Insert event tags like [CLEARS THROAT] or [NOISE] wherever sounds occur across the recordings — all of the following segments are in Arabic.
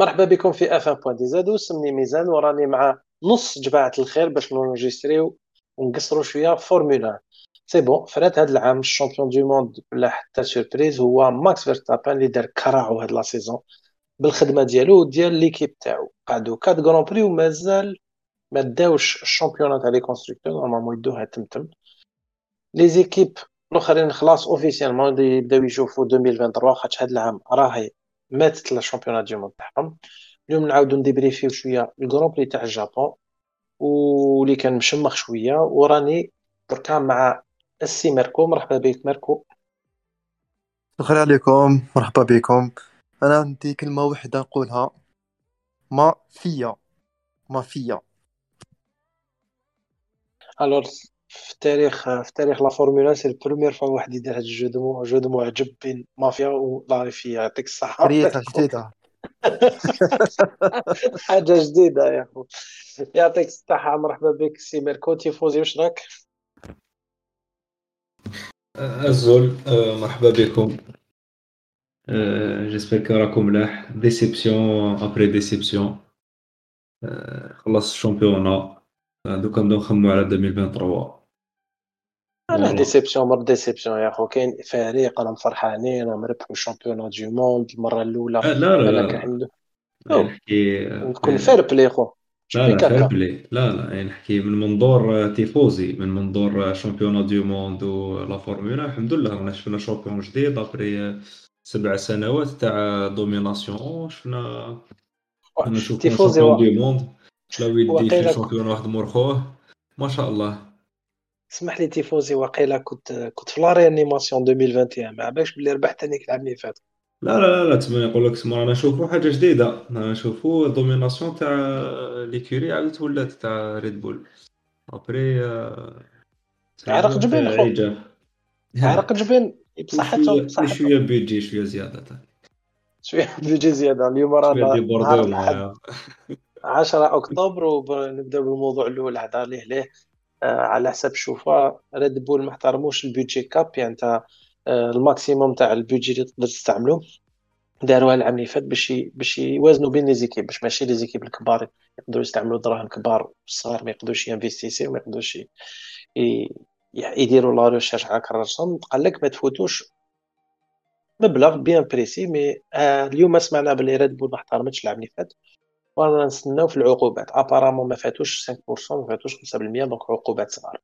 مرحبا بكم في F1 point DZ. اسمي ميزان وراني مع نص جماعة الخير باش نونجستريو ونقصروا شوية formula c'est bon فرات هذا العام ال champion du monde بلا حتى surprise هو ماكس فيرستابان اللي دار كراعو هاد la saison بالخدمة ديالو وديال l'équipe تاعو. قعدوا quatre grands prix ومازال ما داوش ال championnat تاع les constructeurs normalement يدوها تمتم. les équipes الأخرين خلاص officiellement يبداو يشوفوا 2023 خاطش هاد العام راهي ماتت le championnat du monde تاعهم. اليوم نعاودو نديبريفيو شوية ال Grand Prix تاع ال Japon واللي كان مشمخ شوية وراني دركا مع السي ميركو. مرحبا بك ميركو. الخير عليكم مرحبا بكم. أنا عندي كلمة واحدة نقولها. مافيا مافيا Alors في التاريخ في تاريخ la Formula c'est ال première fois واحد يدير هاد ال jeu de jeu de mots عجب بين مافيا و la FIA يعطيك الصحة. ريحة جديدة [LAUGHS] حاجة جديدة يا خو يعطيك الصحة. مرحبا بك سي ميركو. تيفوزي واش راك؟ الزول مرحبا بكم. J'espère que راكم ملاح. Déception après déception خلص ال championnat دوكا نبداو نخمو على 2023 أنا déception مور déception يا خو كاين فريق راهم فرحانين راهم ربحوا ال champion du monde المرة الأولى. لا لا لا. لا نحكي نكون fair-play خو لا لا fair-play لا لا نحكي من منظور تيفوزي من منظور champion du monde و la Formula. الحمد لله رانا شفنا champion جديد après سبع سنوات تاع domination. شفنا نشوفو champion du monde. لا ويدي champion واحد مورخوه ما شاء الله. اسمح لي تيفوزي واقيلا كنت كنت في la réanimation 2021 ما باش بلي ربحت هذيك العام اللي فات. لا لا لا تما يقول لك تما رانا نشوفوا حاجة جديدة. رانا نشوفوا domination تاع l'écurie عاودت ولات تاع ريد بول. Après عرق جبين خو. عرق جبين. بصحتهم شوية بيجي شوية زيادة. شوية [LAUGHS] بيجي زيادة. اليوم رانا 10 أكتوبر ونبدا بالموضوع الأول هذا ليه ليه؟ آه، على حسب شوفا ريد بول ما احترموش ال budget cap يعني انت آه، ال maximum تاع ال budget اللي تقدر تستعملو. داروها العام اللي فات باش باش يوازنوا بين les équipes باش ماشي les équipes الكبار يقدروا يستعملوا دراهم كبار والصغار ما يقدروش ينفيستيسي وما يقدروش يديروا la recherche على كراسهم قال لك ما تفوتوش مبلغ bien précis mais آه اليوم سمعنا بلي ريد بول ما احترمتش العام اللي فات. ورانا نستناو في العقوبات. Apparemment ما فاتوش 5% ما فاتوش 5% donc عقوبات صغار.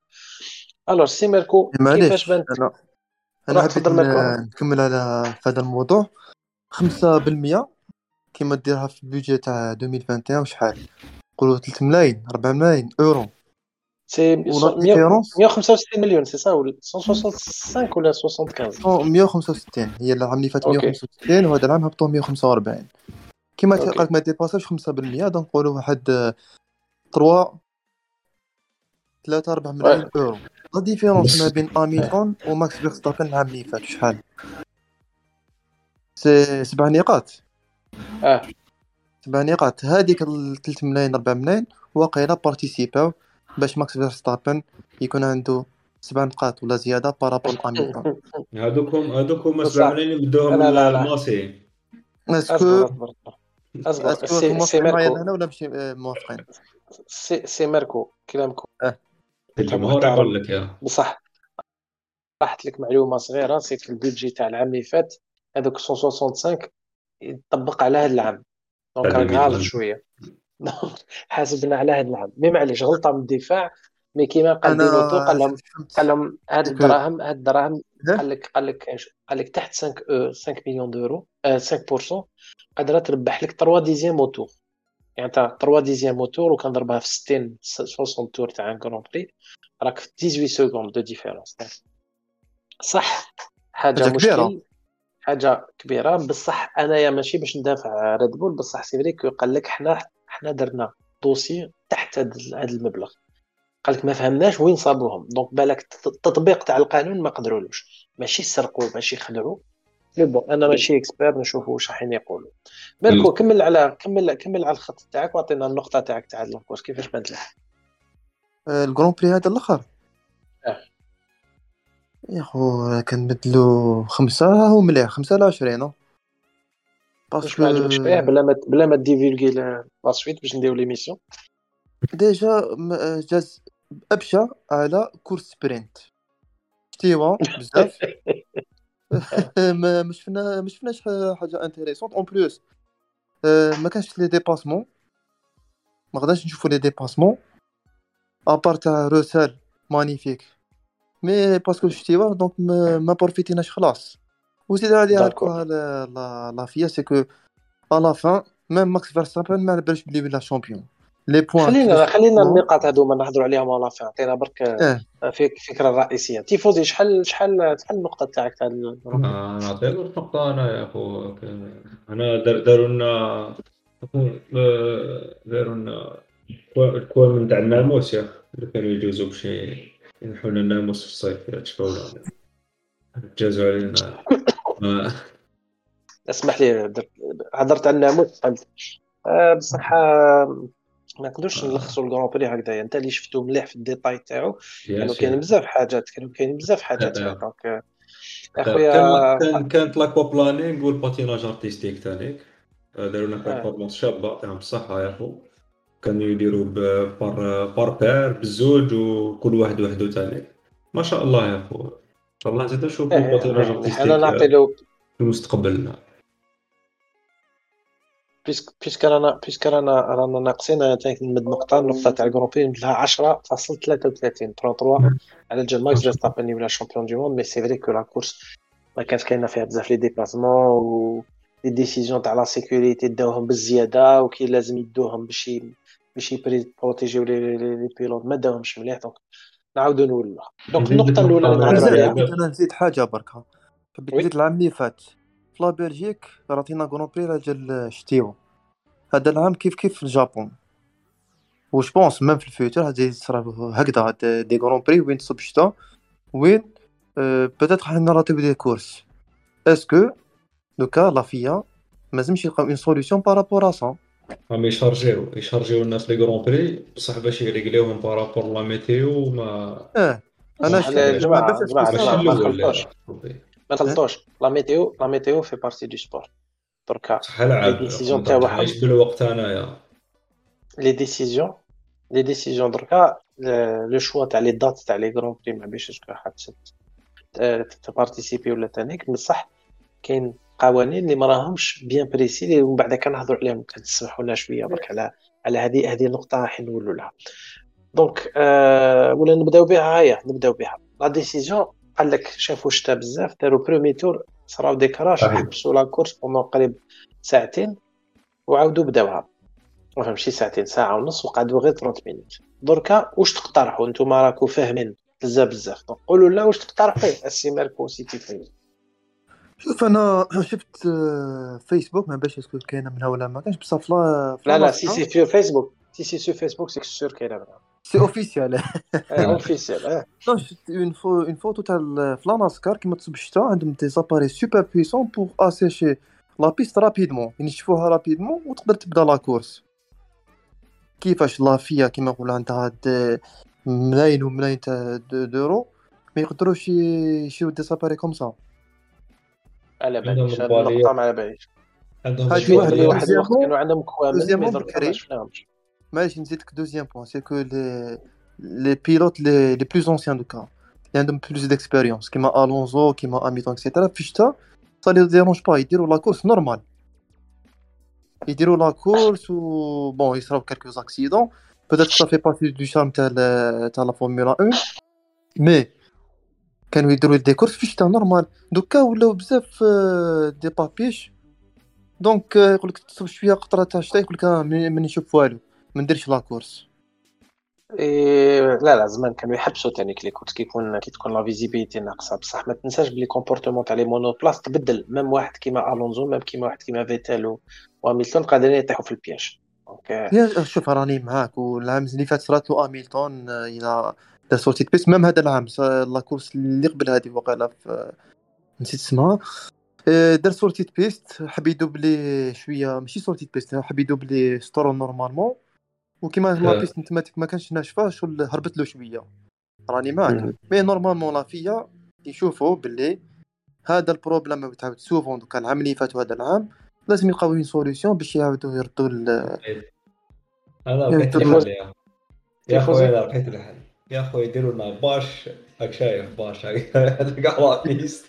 Alors سي ميركو كيفاش بانت أنا أنا حبيت نكمل على هذا الموضوع. 5% كيما ديرها في البيجي تاع 2021 وشحال؟ نقولوا 3 ملايين 4 ملايين اورو سي 165 مليون سي سا؟ ولا 165 ولا 75 165 هي العام اللي فات 165 وهذا العام هبطوا 145 كيما قالك ما ديباساش 5% donc نقولوا واحد 3 3 4 ملايين أورو. la différence ما بين اميلتون وماكس فيرستابن العام اللي فات شحال؟ C'est سبع نقاط. أه. سبع نقاط. هذيك 3 ملايين 4 ملايين واقيلا بارتيسيباو باش ماكس فيرستابن يكون عنده سبع نقاط ولا زيادة par rapport à اميلتون هذوكم هذوكم سبع ملايين بدوهم الماسي Est-ce que أصبر سي سي ميركو. هنا ولا ماشي موافقين؟ سي سي ميركو كلامكم. آه. الجمهور يقول لك يا. بصح راحت لك معلومة صغيرة c'est ال budget تاع العام اللي فات هذوك 165 يطبق على هذا العام. donc راك غالط شوية. [LAUGHS] حاسبنا على هذا العام. mais معليش غلطة من الدفاع mais كيما قال ديلوتو قال لهم قال لهم هاد الدراهم هاد الدراهم قال لك قال لك قال لك تحت 5 5 مليون d'euros 5% قادرة تربح لك 3 dixièmes au tour يعني انت 3 dixièmes au tour وكنضربها في 60 60 tours تاع un Grand Prix راك في 18 secondes de différence صح؟ حاجة مشكل. حاجة كبيرة. بصح أنايا ماشي باش ندافع ريد بول بصح c'est vrai قال لك حنا حنا درنا dossier تحت هذا المبلغ. قال لك ما فهمناش وين صابوهم. donc بالك التطبيق تاع القانون ما قدرولوش. ماشي سرقوا ماشي خدعوا mais bon أنا ماشي expert نشوفوا واش راح يقولوا ميركو كمل على كمل كمل على الخط تاعك وأعطينا النقطة تاعك تاع ال course. كيفاش بانت لك ال Grand Prix هذا الأخر؟ آه. يا خو كنبدلو خمسة هو مليح خمسة على عشرين واش ما عجبكش بلا ما بلا ما dévoiler la suite باش نديرو l'émission déjà جاز ابشى على course sprint شتيوا بزاف. [LAUGHS] ما شفنا ما شفناش حاجة intéressante en plus ما كانش les dépassements. ما غاداش نشوفو les dépassements. à part تاع روسال magnifique mais parce que شتيوا donc ما بروفيتيناش خلاص. وزيد عليها la la FIA c'est que à la fin même ماكس فيرستابن ما على بالش بلي ولا champion les points خلينا خلينا النقاط هذوما نهضروا عليهم à la fin عطينا برك آه. الفكرة الرئيسيه تيفوزي شحال شحال شحال النقطة تاعك تاع نعطي له النقطه أنا يا خو أنا داروا لنا داروا لنا الكوام تاع الناموس يا اللي كانوا يجوزوا باش ينحوا لنا الناموس في الصيف تشفاو جازوا علينا. [COUGHS] اسمح لي هضرت على الناموس بصح ما نقدرش نلخصوا ال Grand Prix هكذايا انت اللي شفتو مليح في الديتاي تاعو كانوا كاين بزاف حاجات كانوا كاين بزاف حاجات فيه donc أخويا كان كانت l'aquaplaning وال patinage artistique تانيك. داروا لنا performance شابة يعطيهم الصحه يا خو كانوا يديروا par par paire بالزوج وكل واحد وحده تاني. ما شاء الله يا خو ان شاء الله نزيد نشوفوا ال patinage له في المستقبل puisque رانا puisque رانا رانا ناقصين نمد نقطة النقطة تاع ال Grand Prix لها 10.33 33 على جال ماكس فيرستابن ولا champion du monde mais c'est vrai que la course ما كانش كاينة فيها بزاف les déplacements و les décisions تاع la sécurité داوهم بالزيادة وكي لازم يدوهم باش باش يبروتيجيو les pilotes ما داوهمش مليح. donc نعاودو نولوا. donc النقطة الأولى اللي نهضروا عليها أنا نزيد حاجة بركة. حبيت نزيد العام اللي فات. la Belgique راتينا Grand Prix رجال شتيو هذا العام كيف كيف في ال Japon je pense même في ال futur غادي يصرا هكذا des Grands Prix وين تصب الشتا وين peut-être راح نراتيو des courses est-ce que دوكا la FIA ما لازمش يلقاو une solution par rapport à ça هم يشارجيو يشارجيو الناس les Grands Prix بصح باش يريغليوهم par rapport la météo ما آه أنا جماعة جماعة ما تغلطوش la météo la météo fait partie du sport دركا les décisions تاعو عايش بالوقت انايا les décisions les décisions دركا le choix تاع les dates تاع les Grands Prix ما بيش حد تبارتيسيبي ولا تانيك بصح كاين قوانين اللي ما راهمش bien précis ومن بعد كنهضروا عليهم كتسمحوا لنا شوية برك على على هذه هذه النقطه راح نولوا لها donc آه ولا نبداو بها هيا نبداو بها la décision قال لك شافوا شتا بزاف داروا premier tour صراو des crashs حبسوا la course قريب ساعتين وعاودوا بداوها. ما فهمتش ساعتين ساعة ونص وقعدوا غير 30 minutes دركا واش تقترحوا نتوما راكو فاهمين بزاف بزاف. قولوا لنا واش تقترحوا السي ماركو سيتي فايز. شوف أنا [CLEARS THROAT] شفت فيسبوك ما باش est-ce que كاينة منها ولا ما كانش بصح لا لا سي سي في فيسبوك سي سي سو فيسبوك سي سور كاينة منها c'est officiel officiel شفت une pho une photo تاع ف la NASCAR كيما تصب الشتا عندهم des appareils super puissants pour assécher la piste rapidement ينشفوها rapidement وتقدر تبدا la course كيفاش la FIA كيما نقولوا عندها ملايين وملايين تاع دورو ما يقدروش يشريو des appareils comme ça على باليش ما على باليش هادي واحد واحد الوقت كانوا عندهم كوامل ما درك ما شفناهمش معليش نزيدك deuxième point c'est que les les pilotes les les plus anciens دوكا اللي عندهم plus d'expérience كيما الونزو كيما هاميلتون et cetera في الشتا ça les dérange pas يديروا la course normal يديروا la course و bon يصراو quelques accidents peut-être ça fait partie du charme تاع تاع la فورمولا 1 mais كانوا يديروا des courses في الشتا normal دوكا ولاو بزاف دي بابيش donc يقول لك تصب شوية قطره تاع الشتا يقول لك ما نشوف والو ما نديرش la course إيه لا لا زمان كانوا يحبسوا تاني كلي كنت كيكون كي تكون la visibilité ناقصة. بصح ما تنساش بلي comportement تاع les monoplaces تبدل même واحد كيما الونزو même كيما واحد كيما فيتيل وهاميلتون قادرين يطيحوا في ال piège. donc شوف راني معاك والعام اللي فات صرات له هاميلتون إلى دار sortie piste même هذا العام la course اللي قبل هذه وقيلا نسيت اسمها. دار sortie piste حب يدوبلي شوية ماشي sortie piste حب يدوبلي surtout normalement وكيما la piste نتماتيك ما كانش ناشفه شغل هربت له شوية. راني معاك. mais normalement la FIA يشوفوا باللي هذا ال problème تعاود souvent دوكا العام اللي فات وهذا العام لازم يلقاو une solution باش يعاودوا يردوا أنا بقيت الحل يا يا خويا. أنا الحل يا خويا يديروا لنا باش راك شايف باش. هذا كاع رابيست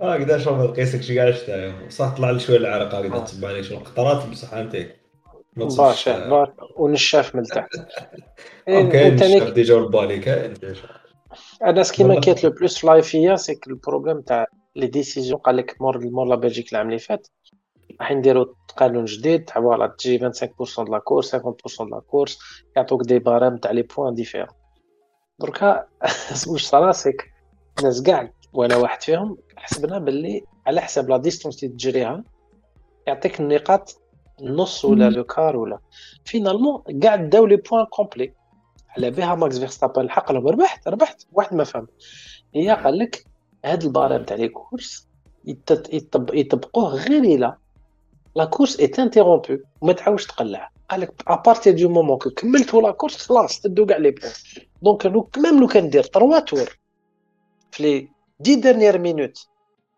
هكذا شوف قيسك شي كاع شتا صح طلع لي شوية العرق هكذا تبع عليك شوية قطرات بصح انت باشا ونشاف من تحت. [LAUGHS] كاين النشاف ديجا البالي كاين أنا سكي كيت لو بلوس في لايفيا سي لو بروبليم تاع لي ديسيزيون قال لك مور مور لا بلجيك العام اللي فات راح نديرو قانون جديد تاع فوالا تجي 25% de la course 50% de la course يعطوك des barèmes تاع les points différents دركا واش صرا c'est que الناس كاع وأنا واحد فيهم حسبنا باللي على حسب la distance اللي تجريها يعطيك النقاط النص ولا le quart ولا. finalement كاع داو les points complets على بها ماكس فيرستابن الحق لهم ربحت ربحت. واحد ما فهم هي قال لك هاد ال barème تاع les courses يطبقوه غير إلى la course est interrompue وما تعاودش تقلع قال لك à partir du moment que كملتو la course خلاص تدو كاع les points donc لو même لو كان دير 3 tours في les 10 dernières minutes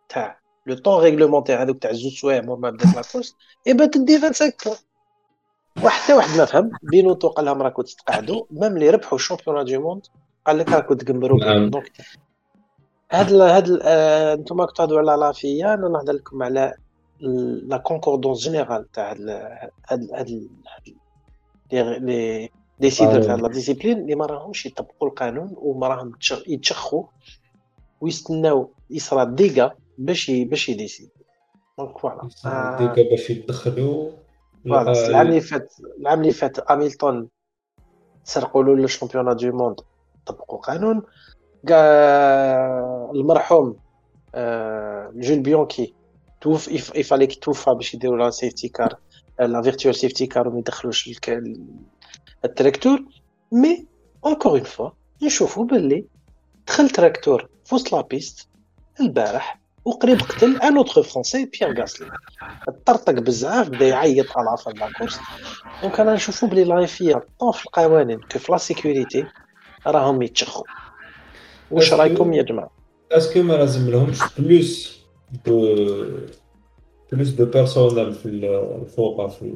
تاع le temps réglementaire هذوك تاع زوج سوايع مور ما بدات la course et ben تدي 25 points وحتى واحد ما فهم. بينوتو قال لهم راكو تتقعدوا même اللي ربحوا ال champion du monde قال لك راكو تقمروا. نعم. donc هاد هاد آه، أنتم راكم تهضروا على la FIA أنا نهضر لكم على la concordance générale تاع هاد هاد les décideurs تاع la discipline اللي ما راهمش يطبقوا القانون وما راهم يتشخوا. ويستناو يصرى dégâts باش باش ي décident donc voilà dégâts باش يدخلوا voilà العام اللي فات العام اللي فات اميلتون سرقوا له ال champion du monde طبقوا قانون كاع المرحوم جول بيانكي توف il fallait que توفى باش يديروا la safety car la virtual safety car وما يدخلوش ال tracteur mais encore une fois نشوفوا باللي دخل تراكتور في وسط la piste البارح وقريب قتل un autre français بيير غاسلي. طرطق بزاف بدا يعيط على في la course donc أنا نشوفو بلي la FIA autant في القوانين que في la sécurité راهم يتشخوا واش رايكم يا جماعة؟ est-ce que ما لازم لهمش plus de plus de personnel في الفوق في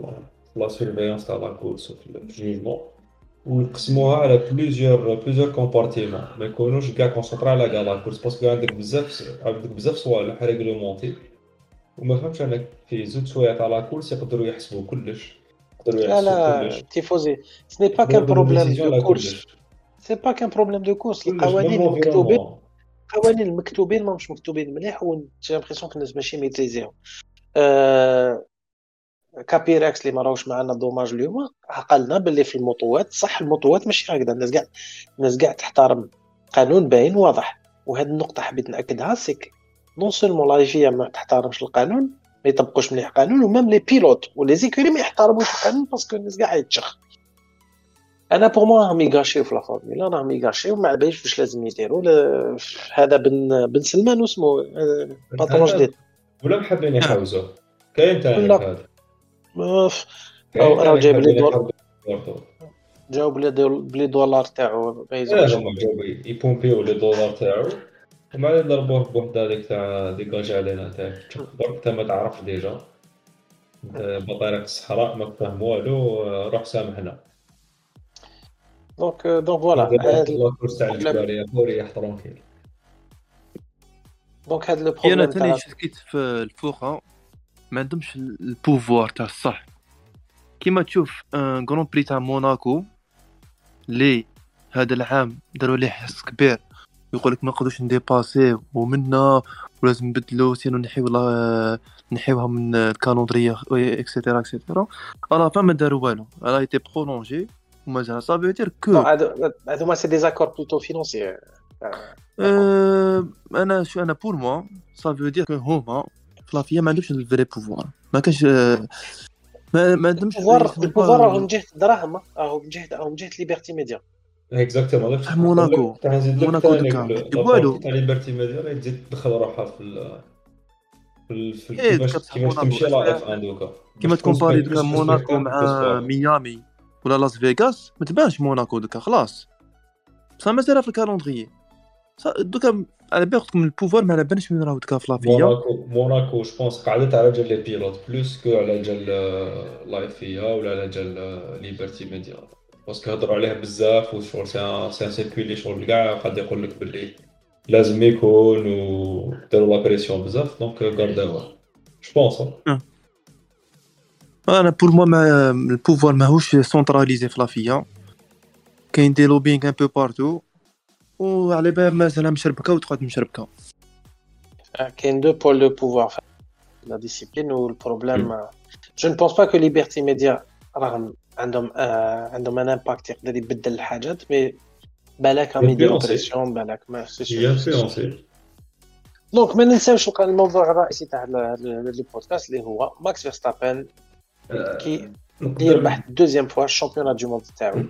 la surveillance تاع la course وفي ال jugement ونقسموها على plusieurs plusieurs compartiments ما يكونوش كاع concentrés على كاع la course parce que عندك بزاف عندك بزاف صوالح réglementer وما فهمتش أنا في زوج سوايع تاع la course يقدروا يحسبوا كلش يقدروا يحسبوا لا لا تيفوزي ce n'est pas qu'un problème de course c'est pas qu'un problème de course القوانين المكتوبين القوانين المكتوبين ماهمش مكتوبين مليح و j'ai l'impression الناس ماشي maîtriser هم أه كابيراكس اللي ما راهوش معنا dommage اليوم عقلنا باللي في المطوات صح المطوات ماشي هكذا الناس كاع الناس كاع تحترم قانون باين واضح. وهذه النقطة حبيت نأكدها c'est que non seulement la FIA ما تحترمش القانون ما يطبقوش مليح القانون و même les pilotes و les écuries ما يحترموش القانون parce que الناس كاع يتشخ أنا pour moi راهم يغاشيو في لا فورمولا راهم يغاشيو ما باليش واش لازم يديروا هذا بن بن سلمان واسمو patron جديد. ولا محبين يحوزوه كاين تاع هذا. راه جايب les dollars جاوب بلي دولار تاعو يبومبيو لي دولار تاعو ومع ضربوه بوحدة هذيك تاع ديكاجي علينا تاع برك انت ما تعرف ديجا بطريق الصحراء ما فهم والو روح سامحنا دونك دونك فوالا الكورس تاع فوري ترونكيل دونك هاد لو بروبليم أنا ثاني شكيت في الفوق ما عندهمش البوفوار تاع الصح. كيما تشوف un grand prix تاع موناكو لي هذا العام داروا ليه حس كبير. يقول لك ما نقدروش ن dépasser ومنا ولازم نبدلو sinon نحيو نحيوها من الكالندرية اكسيتيرا اكسيتيرا الا فما داروا والو. il a été prolongé ومازال صافي dire que هادو ما c'est des accords plutôt financiers أنا شو أنا pour moi ça veut dire que هما ف la FIA ما عندهمش ال vrai pouvoir ما كانش ما ما عندهمش ال pouvoir راهو من جهه الدراهم راهو من جهه راهو من جهه ليبرتي ميديا exactement موناكو موناكو والو تاع ليبرتي ميديا تزيد تدخل روحها في في في كيفاش تمشي la F1 دوكا كيما ت comparer دوكا موناكو مع ميامي ولا لاس فيغاس ما تبانش موناكو دوكا خلاص بصح مازال في ال calendrier دوكا على بالي قلت لكم ال pouvoir ما على بالناش وين راهو تكا في la FIA موناكو موناكو je pense قعدت على جال les pilotes plus que على جال la FIA ولا على جال ليبرتي ميديا parce que هضروا عليه بزاف وشغل c'est un c'est un circuit اللي شغل كاع قاعد يقول لك باللي لازم يكون وداروا la pression بزاف donc garder اوه je pense أنا pour moi ما ال pouvoir ماهوش centralisé في la FIA كاين des lobbyings un peu partout وعلى بال مازال مشربكه وتقعد مشربكه كاين deux pôles de pouvoir la discipline و ال problème je ne pense pas que ليبرتي ميديا راهم عندهم آه عندهم un impact يقدر يبدل الحاجات mais بالك راهم يديروا pression بالك ما donc ما ننساوش الموضوع الرئيسي تاع البودكاست اللي هو ماكس فيرستابن كي يربح deuxième fois ال championnat du monde تاعو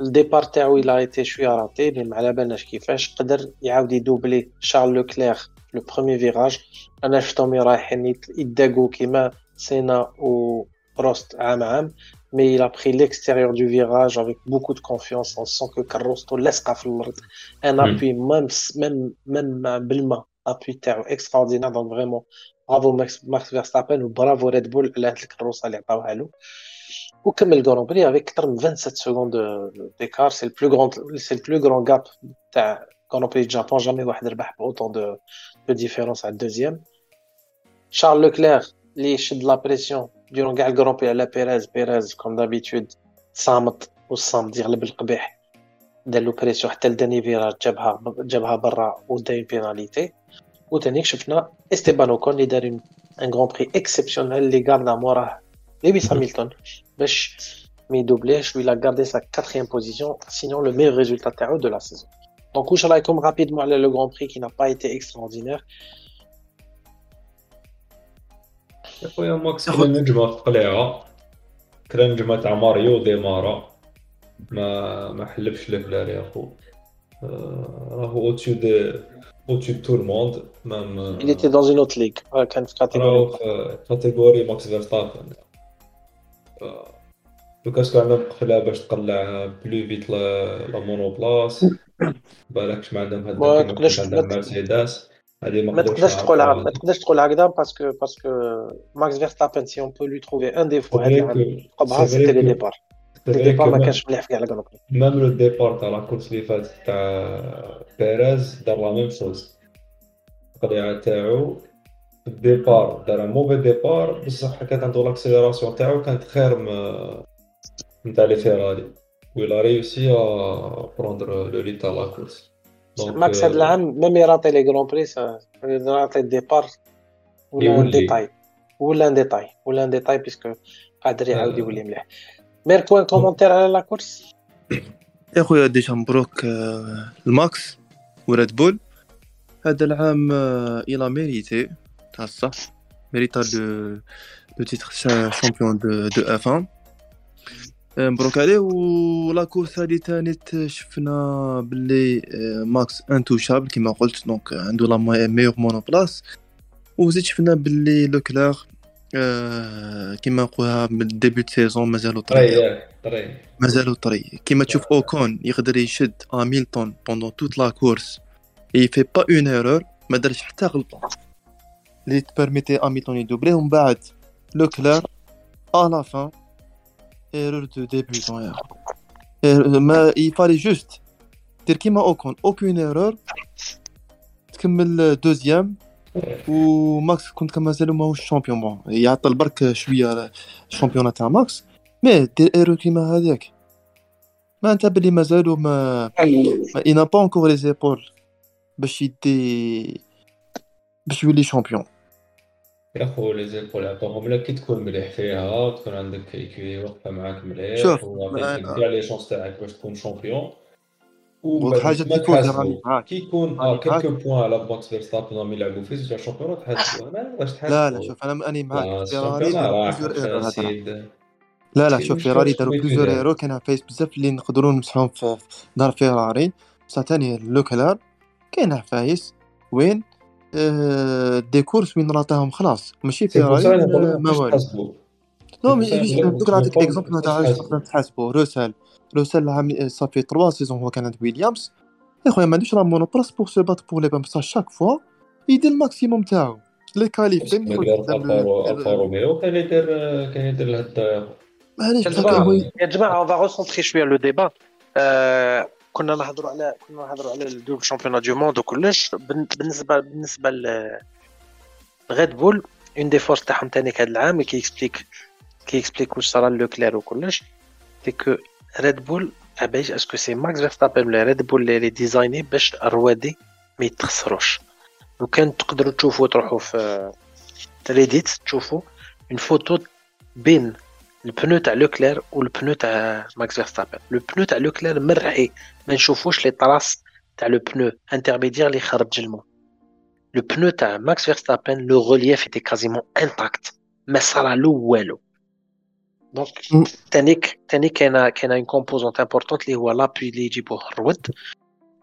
ال départ تاعو il a été شوية raté mais ما على بالناش كيفاش قدر يعاود ي doubler شارل لوكلير le premier virage أنا شفتهم رايحين يداقو كيما سينا و بروست عام عام mais il a pris l'extérieur du virage avec beaucoup de confiance on sent que كروستو لاصقه في الأرض un appui même même même بالما appui تاعو extraordinaire donc vraiment برافو ماكس ماكس فيرستابن وبرافو ريد بول على هاد الكروسه اللي عطاوها له وكمل Grand Prix avec أكثر من 27 secondes d'écart c'est le plus grand c'est le plus grand gap تاع Grand Prix Japon jamais واحد ربح ب autant de de différence على ال deuxième شارل لوكلير اللي شد la pression durant كاع ال Grand Prix على بيريز بيريز comme d'habitude صامت والصامت يغلب القبيح دار له pression حتى le dernier virage جابها جابها برا ودا une pénalité وتانيك شفنا إستيبان أوكون اللي دار un Grand Prix exceptionnel اللي garda موراه لويس هاميلتون باش ما يدوبليش و il a gardé sa quatrième position sinon le meilleur résultat تاعو de la saison donc واش رايكم rapidement على le Grand Prix qui n'a pas été extraordinaire يا خويا ماكس كلا نجمة قليعة كلا نجمة تاع ماريو démarra ما ما حلفش له لا يا خو راهو au-dessus de de tout le monde. Même, euh, il était dans une autre ligue, ouais, catégorie. Euh, catégorie Max Verstappen. لوكاس كان قفلها باش تقلع plus vite la monoplace بالكش ما عندهم هاد ما تقدرش مرسيدس ما تقدرش تقولها ما تقدرش تقول هكذا parce que parce que ماكس فيرستابن si on peut lui trouver un défaut هذه قبها c'était les départs départ ما كانش مليح في كاع لا ميم لو ديبار تاع la course اللي فاتت تاع بيريز دار la même chose القضية تاعو ال départ دار mauvais départ بصح كانت عنده l'accélération تاعو كانت خير من تاع les فيراري و il a réussi prendre le lead تاع la course ماكس هاد العام même يراطي les Grands Prix يراطي ال départ ولا détail ولا un détail ولا détail parce que قادر يعاود يولي مليح ميركو un commentaire على la course يا خويا déjà مبروك الماكس وريد بول. هذا العام il a mérité تاع الصح. mérita le le titre champion de de F 1 مبروك عليه. و la course هادي تاني شفنا باللي ماكس intouchable كيما قلت. donc عنده la meilleure monoplace وزيد شفنا باللي لوكلير كيما نقولها من début saison مازالو طري مازالو طري كيما تشوف أوكون يقدر يشد هاميلتون pendant toute la course il fait pas une erreur ما دارش حتى غلطة. اللي تبرميتي هاميلتون يدوبليه ومن بعد لوكلير à la fin erreur de débutant mais fallait juste دير كيما أوكون aucune erreur تكمل deuxième. وماكس كنت كان مازالو ماهوش champion bon يعطل برك شوية ال championnat تاع ماكس mais دير erreur كيما هذاك ما انت بلي مازالو ما ما il a pas encore les épaules باش يدي باش يولي champion يا خو les épaules عطوهم لك كي تكون مليح فيها تكون عندك équipe واقفه معاك مليح شوف كاع les chances تاعك باش تكون champion وحاجه تكون راني معاك كي يكون آه quelques points على بوكس فيرستابن راهم يلعبوا فيه زوج ال championnat تحسبوا ما نقدرش تحسبوا لا لا شوف أنا أني معاك. فيراري لا لا شوف فيراري داروا plusieurs erreurs. كان فايس بزاف اللي نقدروا نمسحهم في دار فيراري. بصح ثاني لوكلار. كاين فايس وين؟ آه des courses وين راتاهم خلاص. ماشي فيراري ما والو. non mais دوك نعطيك exemple ما تعرفش تقدر تحاسبو روسال روسال ça fait 3 saisons هو كان عند ويليامز يا خويا ما عندوش la monoplace pour se battre pour les points بصح chaque fois يدير ال maximum تاعو les qualifs فهمني الفا روميو كان يدير كان يدير معليش يا جماعة on va recentrer شوية le débat كنا نهضروا على كنا نهضروا على ال double champion du monde وكلش بالنسبة بالنسبة ل ريد بول une des forces تاعهم تاني هذا العام qui explique qui explique واش صرا لوكلير وكلش c'est que ريد بول عبايش est-ce que c'est ماكس فيرستابن ولا ريد بول اللي ديزايني باش الروادي ما يتخسروش لو كان تقدروا تشوفوا تروحوا في ريديت تشوفوا une photo بين ال pneu تاع لوكلير وال pneu تاع ماكس فيرستابن le pneu تاع لوكلير مرحي ما نشوفوش les traces تاع le pneu intermédiaire اللي خرج الماء le pneu تاع ماكس فيرستابن le relief était quasiment intact ما صرالو والو donc تانيك تانيك كاينة كاينة une composante importante اللي هو l'appui اللي يجيبوه الرود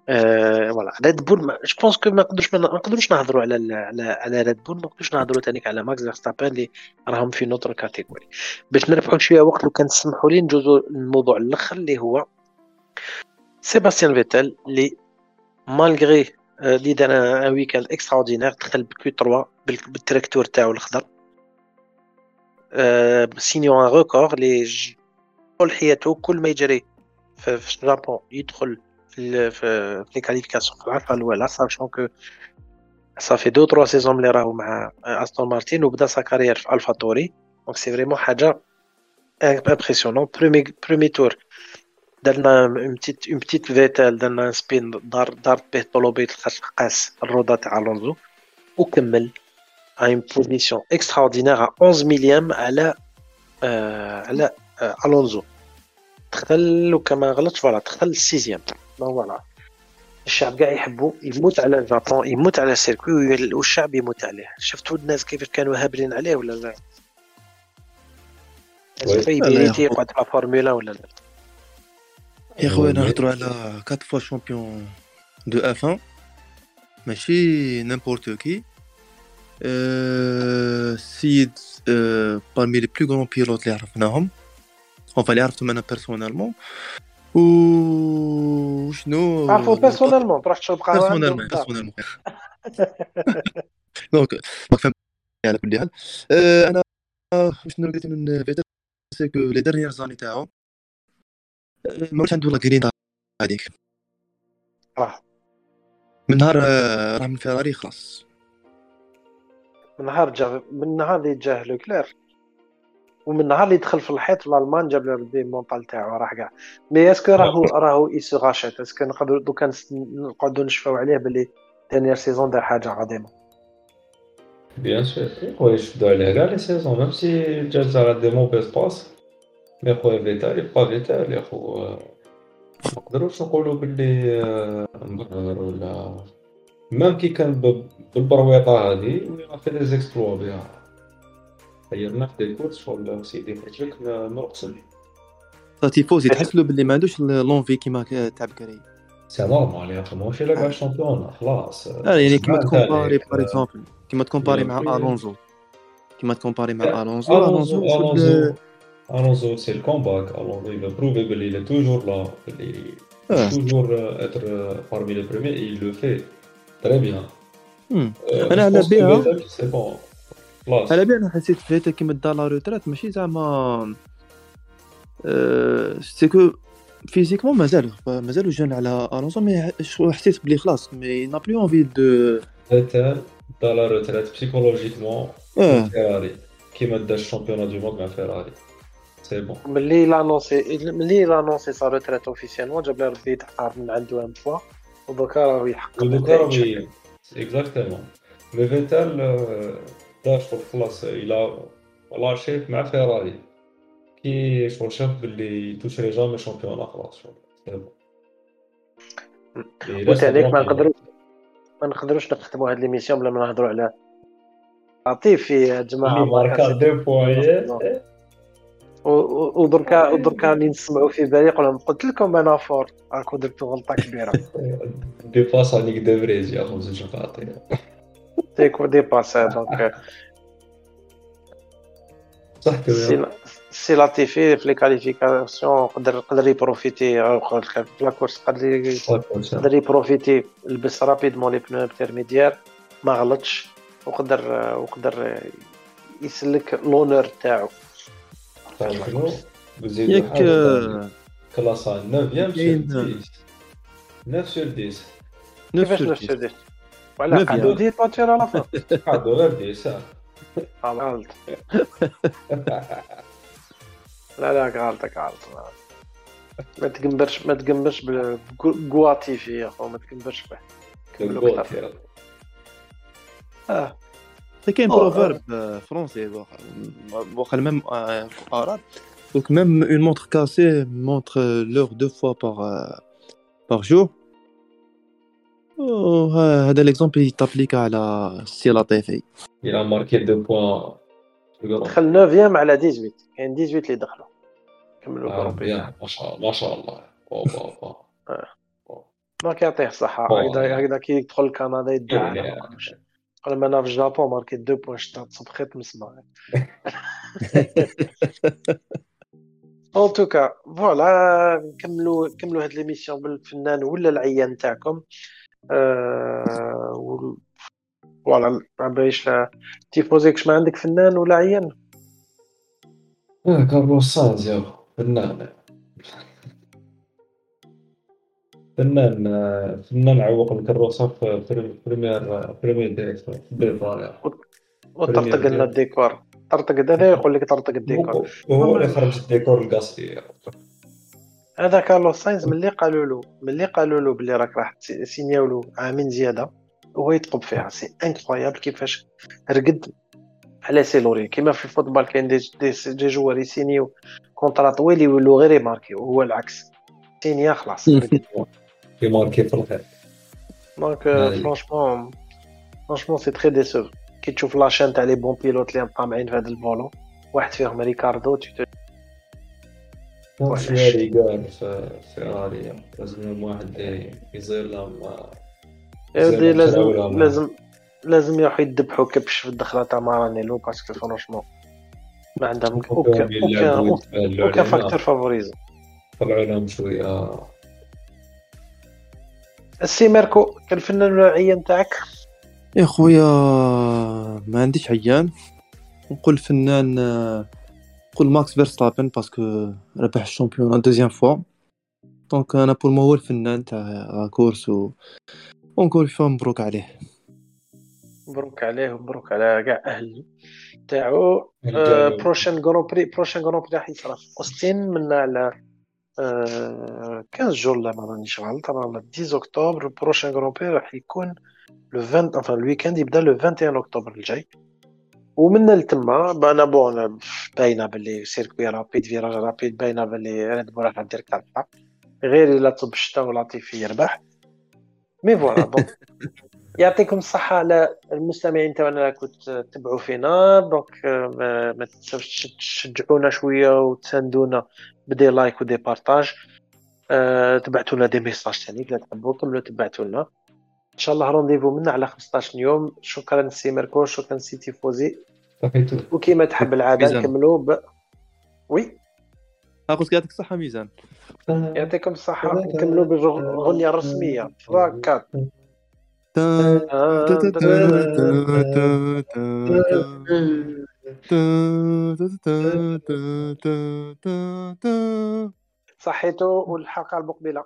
voilà ريد بول je pense que ما نقدروش ما نقدروش نهضروا على على على ريد بول ما نقدروش نهضروا تانيك على ماكس فيرستابان اللي راهم في une autre catégorie باش نربحوا شوية وقت لو كان تسمحوا لي نجوزوا الموضوع الآخر اللي هو سيباستيان فيتال اللي malgré اللي دار un week-end extraordinaire دخل ب Q 3 بالتراكتور تاعو الخضر signe un record اللي طول حياته كل ما يجري في الجابون يدخل في في les qualifications في العرفه الاولى sachant que ça fait deux trois saisons ملي راهو مع استون مارتين وبدا sa carrière في الفا توري donc c'est vraiment حاجة امبرسيونون برومي برومي تور درنا اون بتيت اون بتيت فيتال درنا ان سبين دار دارت به طلوبيت قاس الروضه تاع الونزو وكمل à une position extraordinaire à 11 millième على على الونزو دخل وكما غلطش فوالا دخل السيزيام دونك فوالا الشعب كاع يحبو يموت على الجابون يموت على السيركوي والشعب يموت عليه شفتوا الناس كيف كانوا هابلين عليه ولا لا ي mériter يقعد في فورمولا ولا لا يا خويا نهضروا على 4 fois champion de F1 ماشي n'importe qui c'est parmi les plus grands pilotes اللي عرفناهم. enfin اللي عرفتهم أنا personnellement وشنو عرفوا personnellement تروح تشرب قهوة personnellement personnellement donc فهمت. على كل حال. أنا شنو لقيت من فيتر سي كو لي ديرنيير زاني تاعو ما عنده لا كرين هذيك. راه. من نهار راه من فيراري خلاص. من نهار جا من نهار اللي جاه لوكلير. ومن نهار اللي دخل في الحيط الألمان جاب له ربي المونطال تاعو راح كاع. مي اسكو راهو راهو يسو غاشيت. اسكو نقدروا دو كان نقعدوا نشفاو عليه باللي دانيير سيزون دار حاجة عظيمه بيان سور خويا يشدوا عليه كاع لي سيزون ميم سي على دي موفيز باس مي خويا فيتال يبقى فيتال يا خو ما نقدروش نقولوا باللي مبرر ولا ميم كي كان بالبرويطه هذه وي في دي زيكسبلوا بها خيرنا في دي كورس شغل سيدي فرجلك مرقصن تيفوزي تحس له باللي ما عندوش لونفي كيما تاع بكري c'est normal يا أخي ماهوش الا كاع champion خلاص لا يعني كيما ت comparer par exemple كيما ت comparer مع الونزو كيما ت comparer مع الونزو الونزو الونزو c'est ال comeback الونزو il a prouvé qu'il est toujours là il est toujours être parmi les premiers et il le fait très bien أنا على بها على بها أنا حسيت فيتال كيما دا la retraite ماشي زعما c'est que physiquement مازال مازالو jeune على الونسو mais حسيت بلي خلاص mais n'a plus envie دو فيتال دا la retraite psychologiquement فيراري كيما دا ال champion du monde مع فيراري c'est bon ملي لانونسي ملي لانونسي سا روتريت اوفيسيالمون جاب لي ربي يتعقر من عنده un poids ودوكا راه يحقق. ودوكا راه exactement mais فيتال دا شغل خلاص إلى لاشي مع فيراري كي شغل شاف باللي توشري جامي شامبيون خلاص شغل بون وتعليك ما نقدروش ما نقدروش نختموا هاد ليميسيون بلا ما نهضروا على لطيفي يا جماعة. ماركا دو بوين ودركا ودركا اللي نسمعوا في بالي يقول قلت لكم أنا فور راكو درتو غلطة كبيرة. دي باس عليك دو فريز يا خبز الشفاطي تيكو dépasse donc صح c'est لاتيفي في les qualifications قدر قدر ي profiter في la course قدر يقدر ي profiter لبس rapidement les pneus intermédiaires ما غلطش وقدر وقدر يسلك l'honneur تاعو ياك classé 9 9 سور 10 كيفاش 9 سور 10 ولا قعدوا دي تواتير على فا قعدوا غير 10 غلط لا لا غلط غلط ما تقنبرش ما تقنبرش بكواتيفي يا خو ما تقنبرش به كملوا أكثر آه كاين بروفيرب فرونسي واخا ميم عرب دونك ميم اون مونتر كاسي مونتر لور دو فوا باغ باغ جور هذا ليكزومبل يتابليكا على السي لطيفي إلى ماركي دو بوان دخل 9 على 18 كاين 18 اللي دخلوا كملوا الجروب ما شاء الله ما شاء الله دونك يعطيه الصحة هكذا هكذا كي يدخل كندا يدعي قبل ما أنا في الجابون ماركي دو بوان شتا تصبخيت مسمع en tout cas voilà نكملوا نكملوا هاد l'émission بالفنان ولا العيان تاعكم أه voilà باش تيفوزيكش ما عندك فنان ولا عيان آه كارلوس سانز يا فنان فنان فنان عوق الكروسه في première première directeur بريطانيا وطرطق لنا الديكور. طرطق هذا يقول لك طرطق الديكور. وهو اللي خرج الديكور القصدي. هذا كارلوس ساينز ملي قالوا له ملي قالوا له بلي راك راح سينياو له عامين زيادة وهو يتقب فيها. c'est incroyable كيفاش رقد على ses lauriers. كيما في ال football كاين des, des, des joueurs يسينيو contrat طويل يولوا غير يماركيو. هو العكس. سينيا خلاص. [LAUGHS] ي marquer في الخير donc franchement franchement c'est très déçu كي تشوف la chaîne تاع les bons pilotes اللي طامعين في هذا ال volant واحد فيهم ريكاردو فيراري قال في فيراري لازم واحد يزير لهم لازم لازم لازم يروحوا يذبحوا كبش في الدخله تاع مارانيلو parce que franchement ما عندهم aucun aucun facteur favorisme طلعوا لهم شوية السي ميركو كان الفنان العيان تاعك. يا خويا ما عنديش عيان. نقول فنان نقول ماكس فيرستابن parce que ربح ال champion deuxième fois donc أنا pour moi هو الفنان تاع course و ونقول فيها مبروك عليه. مبروك عليه ومبروك على كاع أهل تاعو. prochain grand prix prochain grand prix راح يصرا في أوستين من على 15 jours لا ما رانيش غلط راه 10 اكتوبر prochain grand prix راح يكون لو 20 enfin ال week-end يبدا le 21 اكتوبر الجاي ومن لتما بانا bon باينه باللي circuit rapide virages rapides باينه باللي ريد بول راح دير كارتا غير الا طب الشتا ولطيفي يربح mais voilà donc يعطيكم الصحة على المستمعين تاعنا كنت تتبعوا فينا donc ما, ما تنساوش تشجعونا شوية وتساندونا ب des likes و des partages أه تبعتوا لنا des messages ثاني اذا تحبوا كملوا تبعتوا لنا ان شاء الله rendez-vous منا على 15 يوم شكرا سي ميركو شكرا سي تيفوزي وكيما تحب العاده نكملوا ب oui قلت يعطيك الصحة ميزان يعطيكم الصحة نكملوا بالأغنية الرسمية 3 4 صحيتو والحلقة المقبلة